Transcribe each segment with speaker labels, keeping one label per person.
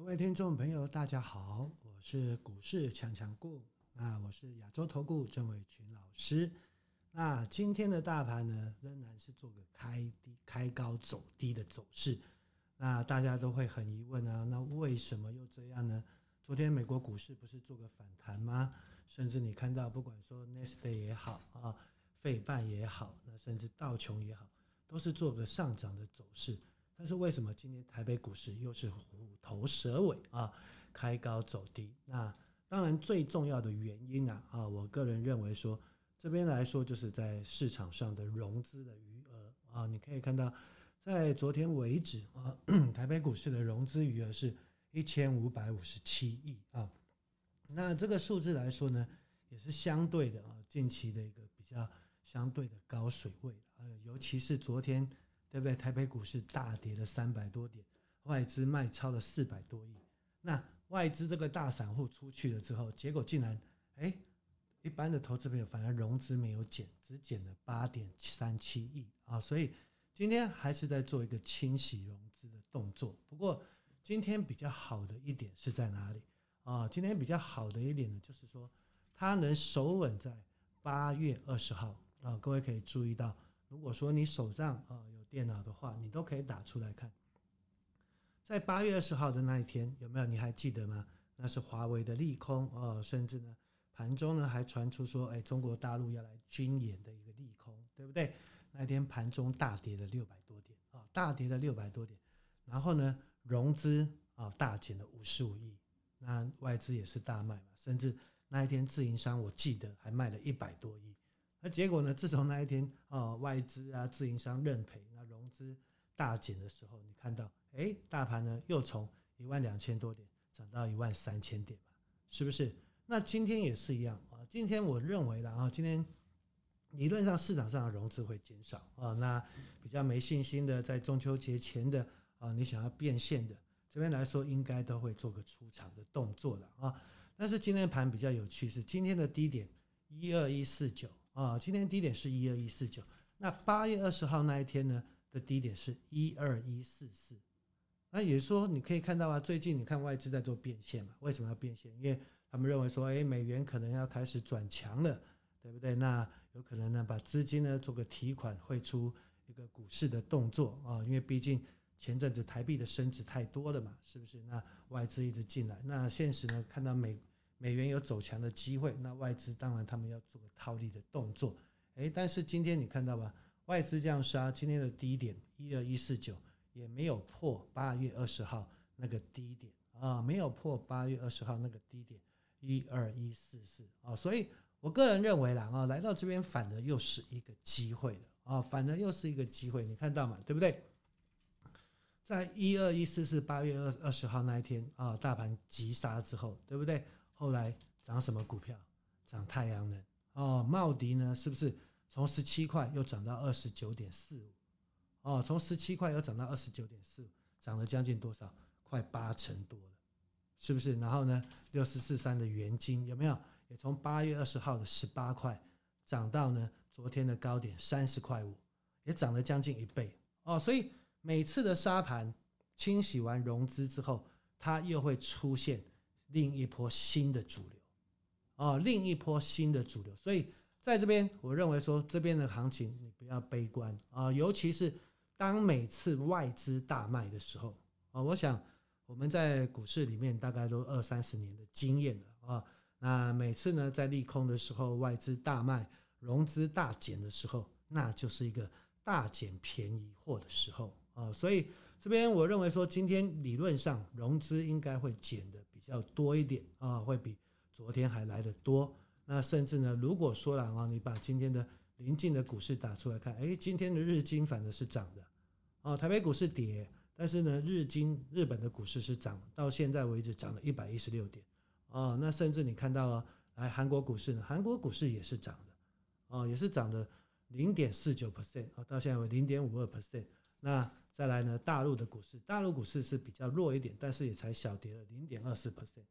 Speaker 1: 各位听众朋友，大家好，我是股市强强顾，那我是亚洲投顾郑伟群老师。那今天的大盘呢，仍然是做个开低、开高走低的走势。那大家都会很疑问啊，那为什么又这样呢？昨天美国股市不是做个反弹吗？甚至你看到，不管说纳斯达克也好啊，费半也好，那甚至道琼也好，都是做个上涨的走势。但是为什么今天台北股市又是虎头蛇尾啊，开高走低？那当然最重要的原因啊啊，我个人认为说，这边来说就是在市场上的融资的余额啊，你可以看到，在昨天为止啊，台北股市的融资余额是一千五百五十七亿啊。那这个数字来说呢，也是相对的啊，近期的一个比较相对的高水位啊，尤其是昨天。对不对？台北股市大跌了三百多点，外资卖超了四百多亿。那外资这个大散户出去了之后，结果竟然，哎，一般的投资朋友反而融资没有减，只减了八点三七亿啊。所以今天还是在做一个清洗融资的动作。不过今天比较好的一点是在哪里啊？今天比较好的一点呢，就是说它能守稳在八月二十号啊。各位可以注意到，如果说你手上啊有电脑的话，你都可以打出来看。在八月二十号的那一天，有没有？你还记得吗？那是华为的利空哦，甚至呢，盘中呢还传出说，哎，中国大陆要来军演的一个利空，对不对？那天盘中大跌了六百多点啊，大跌了六百多点。然后呢，融资啊大减了五十五亿，那外资也是大卖嘛，甚至那一天自营商我记得还卖了一百多亿。那结果呢？自从那一天啊，外资啊、自营商认赔，资大减的时候，你看到，哎，大盘呢又从一万两千多点涨到一万三千点嘛，是不是？那今天也是一样啊。今天我认为了啊，今天理论上市场上的融资会减少啊。那比较没信心的，在中秋节前的啊，你想要变现的这边来说，应该都会做个出场的动作了啊。但是今天盘比较有趣，是今天的低点一二一四九。啊，今天低点是一二一四九，那八月二十号那一天呢的低点是一二一四四，那也是说你可以看到啊，最近你看外资在做变现嘛，为什么要变现？因为他们认为说，哎，美元可能要开始转强了，对不对？那有可能呢把资金呢做个提款汇出一个股市的动作啊，因为毕竟前阵子台币的升值太多了嘛，是不是？那外资一直进来，那现实呢看到美。美元有走强的机会，那外资当然他们要做个套利的动作，诶，但是今天你看到吧，外资这样杀，今天的低点一二一四九也没有破八月二十号那个低点啊，没有破八月二十号那个低点一二一四四啊，所以我个人认为啦啊，来到这边反而又是一个机会了啊，反而又是一个机会，你看到嘛，对不对？在一二一四四八月二二十号那一天啊，大盘急杀之后，对不对？后来涨什么股票？涨太阳能哦，茂迪呢？是不是从十七块又涨到二十九点四五？哦，从十七块又涨到二十九点四五，涨了将近多少？快八成多了，是不是？然后呢，六四四三的元金有没有？也从八月二十号的十八块涨到呢昨天的高点三十块五，也涨了将近一倍哦。所以每次的沙盘清洗完融资之后，它又会出现。另一波新的主流，啊，另一波新的主流，所以在这边，我认为说这边的行情你不要悲观啊，尤其是当每次外资大卖的时候啊，我想我们在股市里面大概都二三十年的经验了啊，那每次呢在利空的时候，外资大卖，融资大减的时候，那就是一个大捡便宜货的时候啊，所以这边我认为说今天理论上融资应该会减的。比较多一点啊，会比昨天还来得多。那甚至呢，如果说了啊，你把今天的临近的股市打出来看，哎，今天的日经反而是涨的，哦，台北股市跌，但是呢，日经日本的股市是涨，到现在为止涨了一百一十六点，哦，那甚至你看到啊，来韩国股市呢，韩国股市也是涨的，哦，也是涨的零点四九 percent 啊，到现在为零点五二。percent。那再来呢，大陆的股市，大陆股市是比较弱一点，但是也才小跌了零点二四。percent，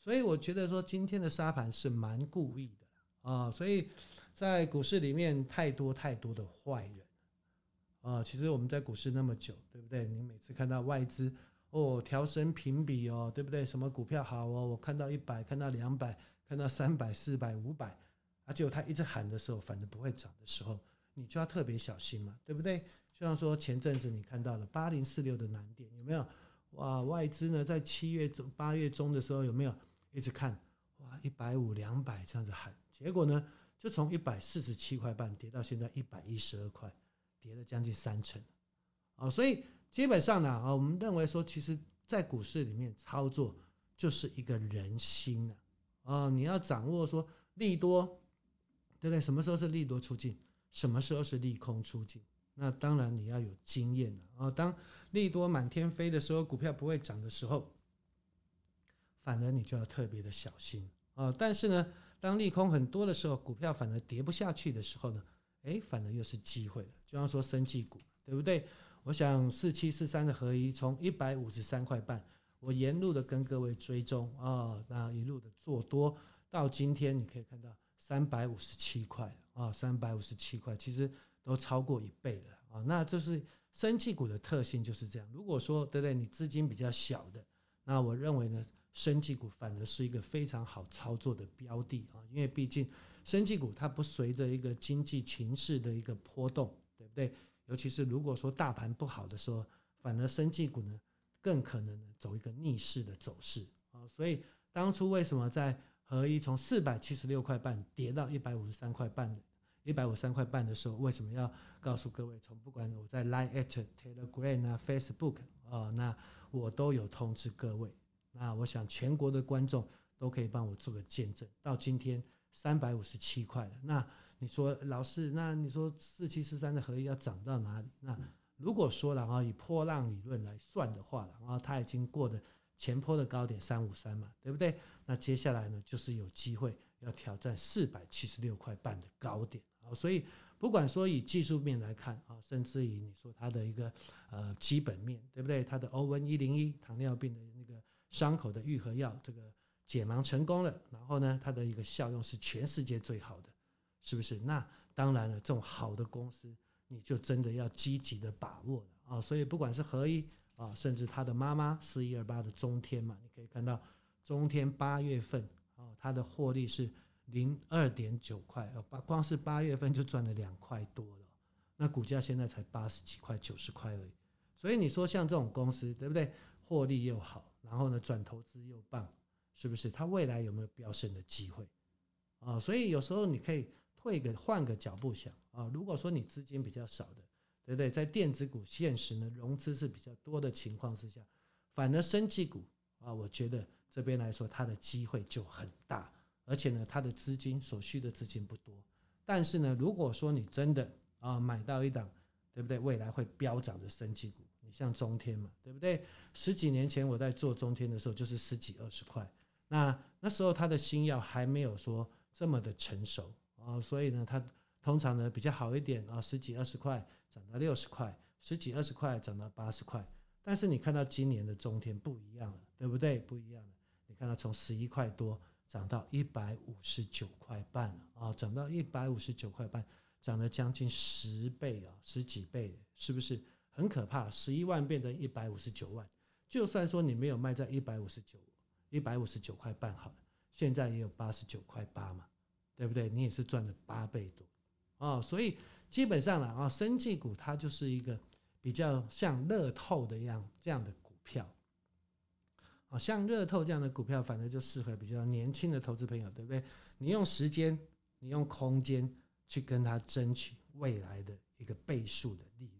Speaker 1: 所以我觉得说今天的沙盘是蛮故意的啊，所以在股市里面太多太多的坏人啊，其实我们在股市那么久，对不对？你每次看到外资哦，调升评比哦，对不对？什么股票好哦？我看到一百，看到两百，看到三百、四百、五百，啊，结果他一直喊的时候，反正不会涨的时候，你就要特别小心嘛，对不对？就像说前阵子你看到了八零四六的难点有没有？哇，外资呢在七月中、八月中的时候有没有一直看？哇，一百五、两百这样子喊，结果呢就从一百四十七块半跌到现在一百一十二块，跌了将近三成，啊，所以。基本上呢，啊，我们认为说，其实，在股市里面操作就是一个人心啊，啊你要掌握说利多，对不对？什么时候是利多出尽？什么时候是利空出尽？那当然你要有经验啊。当利多满天飞的时候，股票不会涨的时候，反而你就要特别的小心啊。但是呢，当利空很多的时候，股票反而跌不下去的时候呢，诶，反而又是机会了。就像说生技股，对不对？我想四七四三的合一从一百五十三块半，我沿路的跟各位追踪啊，那一路的做多到今天，你可以看到三百五十七块啊，三百五十七块，其实都超过一倍了啊。那这是生技股的特性就是这样。如果说对不对，你资金比较小的，那我认为呢，生技股反而是一个非常好操作的标的啊，因为毕竟生技股它不随着一个经济情势的一个波动，对不对？尤其是如果说大盘不好的时候，反而生技股呢更可能走一个逆势的走势啊。所以当初为什么在合一从四百七十六块半跌到一百五十三块半的，一百五十三块半的时候，为什么要告诉各位？从不管我在 Line at Telegram 啊、Facebook 啊，那我都有通知各位。那我想全国的观众都可以帮我做个见证。到今天三百五十七块了，那。你说老师，那你说四七四三的合一要涨到哪里？那如果说了啊，以波浪理论来算的话，然后它已经过的前波的高点三五三嘛，对不对？那接下来呢，就是有机会要挑战四百七十六块半的高点啊。所以不管说以技术面来看啊，甚至于你说它的一个呃基本面，对不对？它的欧文一零一糖尿病的那个伤口的愈合药，这个解盲成功了，然后呢，它的一个效用是全世界最好的。是不是？那当然了，这种好的公司，你就真的要积极的把握了啊！所以不管是合一啊，甚至他的妈妈四一二八的中天嘛，你可以看到中天八月份啊，它的获利是零二点九块，八光是八月份就赚了两块多了，那股价现在才八十几块、九十块而已。所以你说像这种公司，对不对？获利又好，然后呢，转投资又棒，是不是？它未来有没有飙升的机会啊？所以有时候你可以。退个换个脚步想啊，如果说你资金比较少的，对不对？在电子股现实呢融资是比较多的情况之下，反而生技股啊，我觉得这边来说它的机会就很大，而且呢它的资金所需的资金不多。但是呢，如果说你真的啊买到一档，对不对？未来会飙涨的生技股，像中天嘛，对不对？十几年前我在做中天的时候就是十几二十块，那那时候它的新药还没有说这么的成熟。啊，所以呢，它通常呢比较好一点啊，十几二十块涨到六十块，十几二十块涨到八十块。但是你看到今年的中天不一样了，对不对？不一样了。你看到从十一块多涨到一百五十九块半啊，涨到一百五十九块半，涨了将近十倍啊，十几倍，是不是很可怕？十一万变成一百五十九万，就算说你没有卖在一百五十九，一百五十九块半好了，现在也有八十九块八嘛。对不对？你也是赚了八倍多，哦，所以基本上呢，啊，生技股它就是一个比较像乐透的样这样的股票，啊，像乐透这样的股票，反正就适合比较年轻的投资朋友，对不对？你用时间，你用空间去跟他争取未来的一个倍数的利润，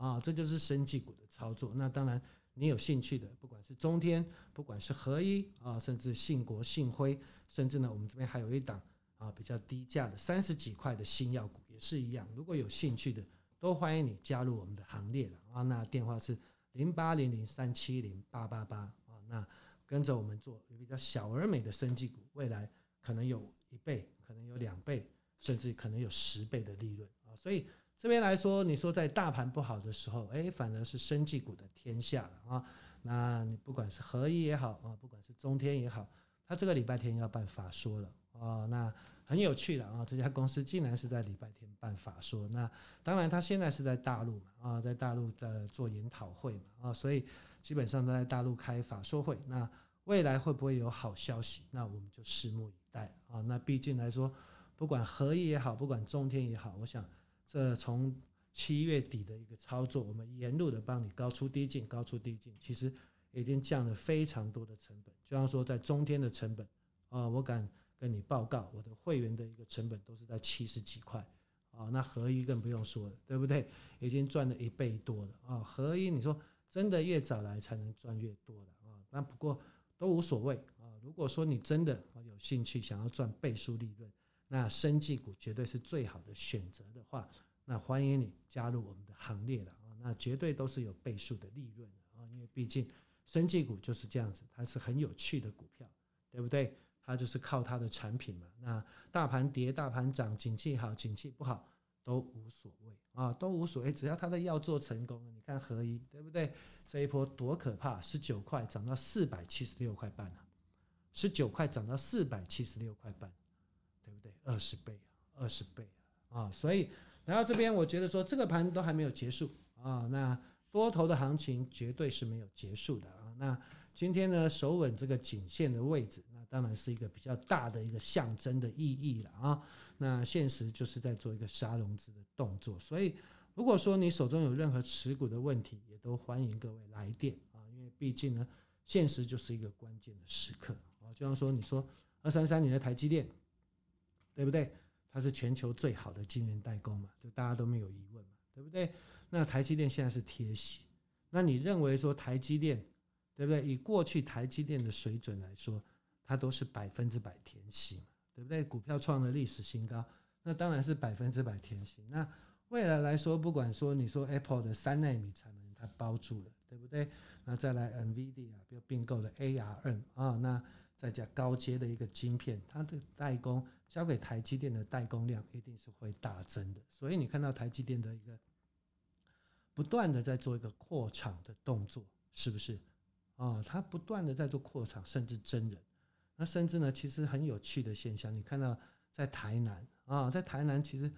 Speaker 1: 啊，这就是生技股的操作。那当然，你有兴趣的，不管是中天，不管是合一啊，甚至信国、信辉，甚至呢，我们这边还有一档。啊，比较低价的三十几块的新药股也是一样，如果有兴趣的，都欢迎你加入我们的行列了啊。那电话是零八零零三七零八八八啊。那跟着我们做比较小而美的生技股，未来可能有一倍，可能有两倍，甚至可能有十倍的利润啊。所以这边来说，你说在大盘不好的时候，哎，反而是生技股的天下了啊。那你不管是合一也好啊，不管是中天也好，他这个礼拜天要办法说了。哦，那很有趣了啊！这家公司竟然是在礼拜天办法说，那当然他现在是在大陆嘛，啊，在大陆在做研讨会嘛，啊，所以基本上都在大陆开法说会。那未来会不会有好消息？那我们就拭目以待啊。那毕竟来说，不管合一也好，不管中天也好，我想这从七月底的一个操作，我们沿路的帮你高出低进，高出低进，其实已经降了非常多的成本。就像说在中天的成本啊，我敢跟你报告，我的会员的一个成本都是在七十几块。啊，那合一更不用说了，对不对？已经赚了一倍多了啊！合一，你说真的越早来才能赚越多的啊？那不过都无所谓啊。如果说你真的有兴趣想要赚倍数利润，那生技股绝对是最好的选择的话，那欢迎你加入我们的行列了啊！那绝对都是有倍数的利润啊，因为毕竟生技股就是这样子，它是很有趣的股票，对不对？它就是靠它的产品嘛。那大盘跌、大盘涨，景气好、景气不好都无所谓啊，都无所谓。只要它的药做成功，你看合一对不对？这一波多可怕，十九块涨到四百七十六块半啊，十九块涨到四百七十六块半，二十倍啊，二十倍啊！啊，所以来到这边，我觉得说这个盘都还没有结束啊。那多头的行情绝对是没有结束的啊。那今天呢，守稳这个颈线的位置。那当然是一个比较大的一个象征的意义了啊。那现实就是在做一个杀融资的动作，所以如果说你手中有任何持股的问题，也都欢迎各位来电啊。因为毕竟呢，现实就是一个关键的时刻啊。就像说你说二三三你的台积电，对不对？它是全球最好的晶圆代工嘛，这大家都没有疑问嘛，对不对？那台积电现在是贴息，那你认为说台积电，对不对？以过去台积电的水准来说，它都是百分之百填息嘛，对不对？股票创了历史新高，那当然是百分之百填息。那未来来说，不管说你说 Apple 的三奈米产能它包住了，对不对？那再来 NVIDIA 又并购了 ARM 啊，那再加高阶的一个晶片，它的代工交给台积电的代工量一定是会大增的。所以你看到台积电的一个不断的在做一个扩厂的动作，是不是？啊，它不断的在做扩厂，甚至真人。那甚至呢，其实很有趣的现象，你看到在台南啊，在台南其实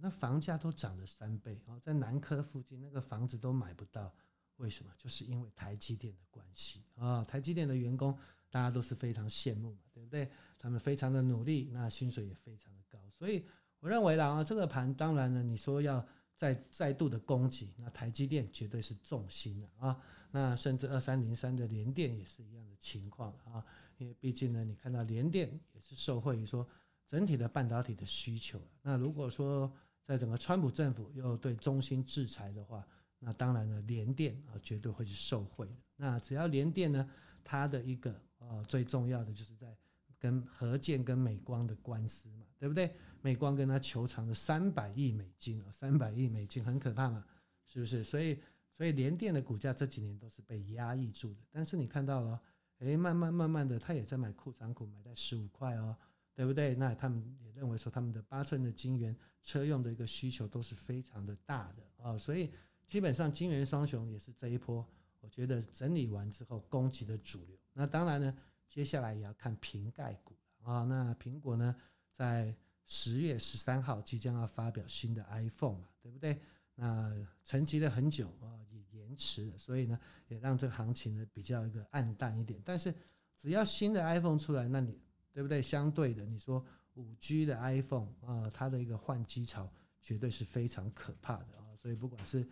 Speaker 1: 那房价都涨了三倍啊，在南科附近那个房子都买不到，为什么？就是因为台积电的关系啊，台积电的员工大家都是非常羡慕嘛，对不对？他们非常的努力，那薪水也非常的高，所以我认为啦啊，这个盘当然呢，你说要再再度的攻击，那台积电绝对是重心了啊，那甚至二三零三的联电也是一样的情况啊。因为毕竟呢，你看到联电也是受惠于说整体的半导体的需求。那如果说在整个川普政府又对中芯制裁的话，那当然呢，联电啊绝对会是受惠的。那只要联电呢，它的一个呃最重要的就是在跟和建跟美光的官司嘛，对不对？美光跟他求偿的三百亿美金啊，三百亿美金很可怕嘛，是不是？所以所以联电的股价这几年都是被压抑住的。但是你看到了。诶，慢慢慢慢的，他也在买库藏股，买在十五块哦，对不对？那他们也认为说，他们的八寸的晶圆车用的一个需求都是非常的大的啊，所以基本上晶圆双雄也是这一波，我觉得整理完之后攻击的主流。那当然呢，接下来也要看瓶盖股啊。那苹果呢，在十月十三号即将要发表新的 iPhone 嘛，对不对？那沉寂了很久啊。也延迟了，所以呢，也让这个行情呢比较一个暗淡一点。但是，只要新的 iPhone 出来，那你对不对？相对的，你说五 G 的 iPhone 啊，它的一个换机潮绝对是非常可怕的啊。所以，不管是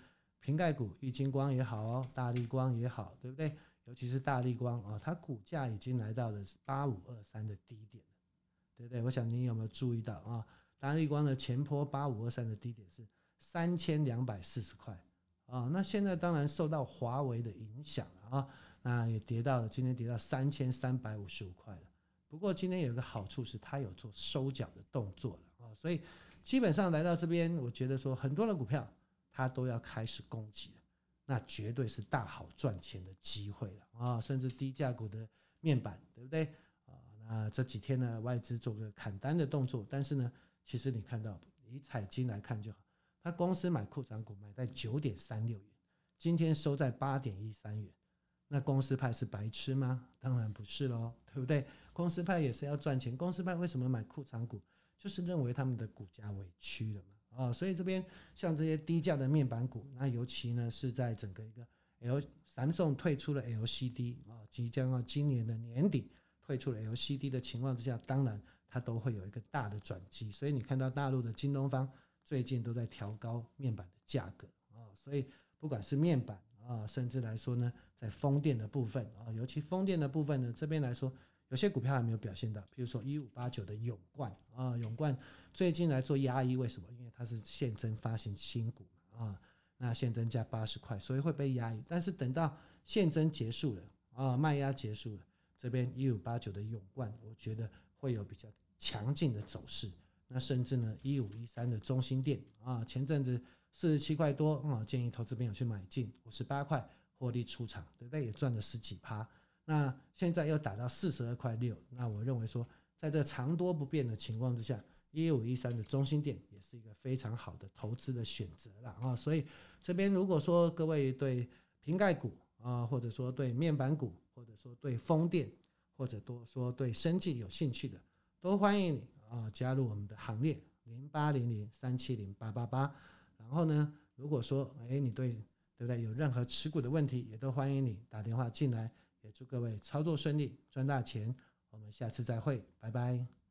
Speaker 1: 瓶盖股、玉晶光也好哦，大立光也好，对不对？尤其是大立光啊，它股价已经来到了八五二三的低点，对不对？我想你有没有注意到啊？大立光的前坡八五二三的低点是三千两百四十块。啊，那现在当然受到华为的影响了啊，那也跌到了今天跌到三千三百五十五块了。不过今天有个好处是它有做收脚的动作了啊，所以基本上来到这边，我觉得说很多的股票它都要开始攻击了，那绝对是大好赚钱的机会了啊，甚至低价股的面板，对不对啊？那这几天呢，外资做个砍单的动作，但是呢，其实你看到以彩金来看就好。他公司买库存股买在九点三六元，今天收在八点一三元，那公司派是白痴吗？当然不是喽，对不对？公司派也是要赚钱。公司派为什么买库藏股？就是认为他们的股价委屈了嘛。啊，所以这边像这些低价的面板股，那尤其呢是在整个一个 L 三送退出了 LCD 啊，即将要今年的年底退出了 LCD 的情况之下，当然它都会有一个大的转机。所以你看到大陆的京东方最近都在调高面板的价格啊，所以不管是面板啊，甚至来说呢，在风电的部分啊，尤其风电的部分呢，这边来说有些股票还没有表现到，比如说一五八九的永冠啊，永冠最近来做压抑，为什么？因是现增发行新股啊。那现增加八十块，所以会被压抑。但是等到现增结束了啊，卖压结束了，这边一五八九的永冠，我觉得会有比较强劲的走势。那甚至呢，一五一三的中心店啊，前阵子四十七块多啊，建议投资朋友去买进五十八块获利出场，对不对？也赚了十几趴。那现在又打到四十二块六，那我认为说，在这长多不变的情况之下。一五一三的中心店也是一个非常好的投资的选择了啊，所以这边如果说各位对瓶盖股啊，或者说对面板股，或者说对风电，或者多说对生技有兴趣的，都欢迎你啊加入我们的行列零八零零三七零八八八。然后呢，如果说哎你对对不对有任何持股的问题，也都欢迎你打电话进来。也祝各位操作顺利，赚大钱。我们下次再会，拜拜。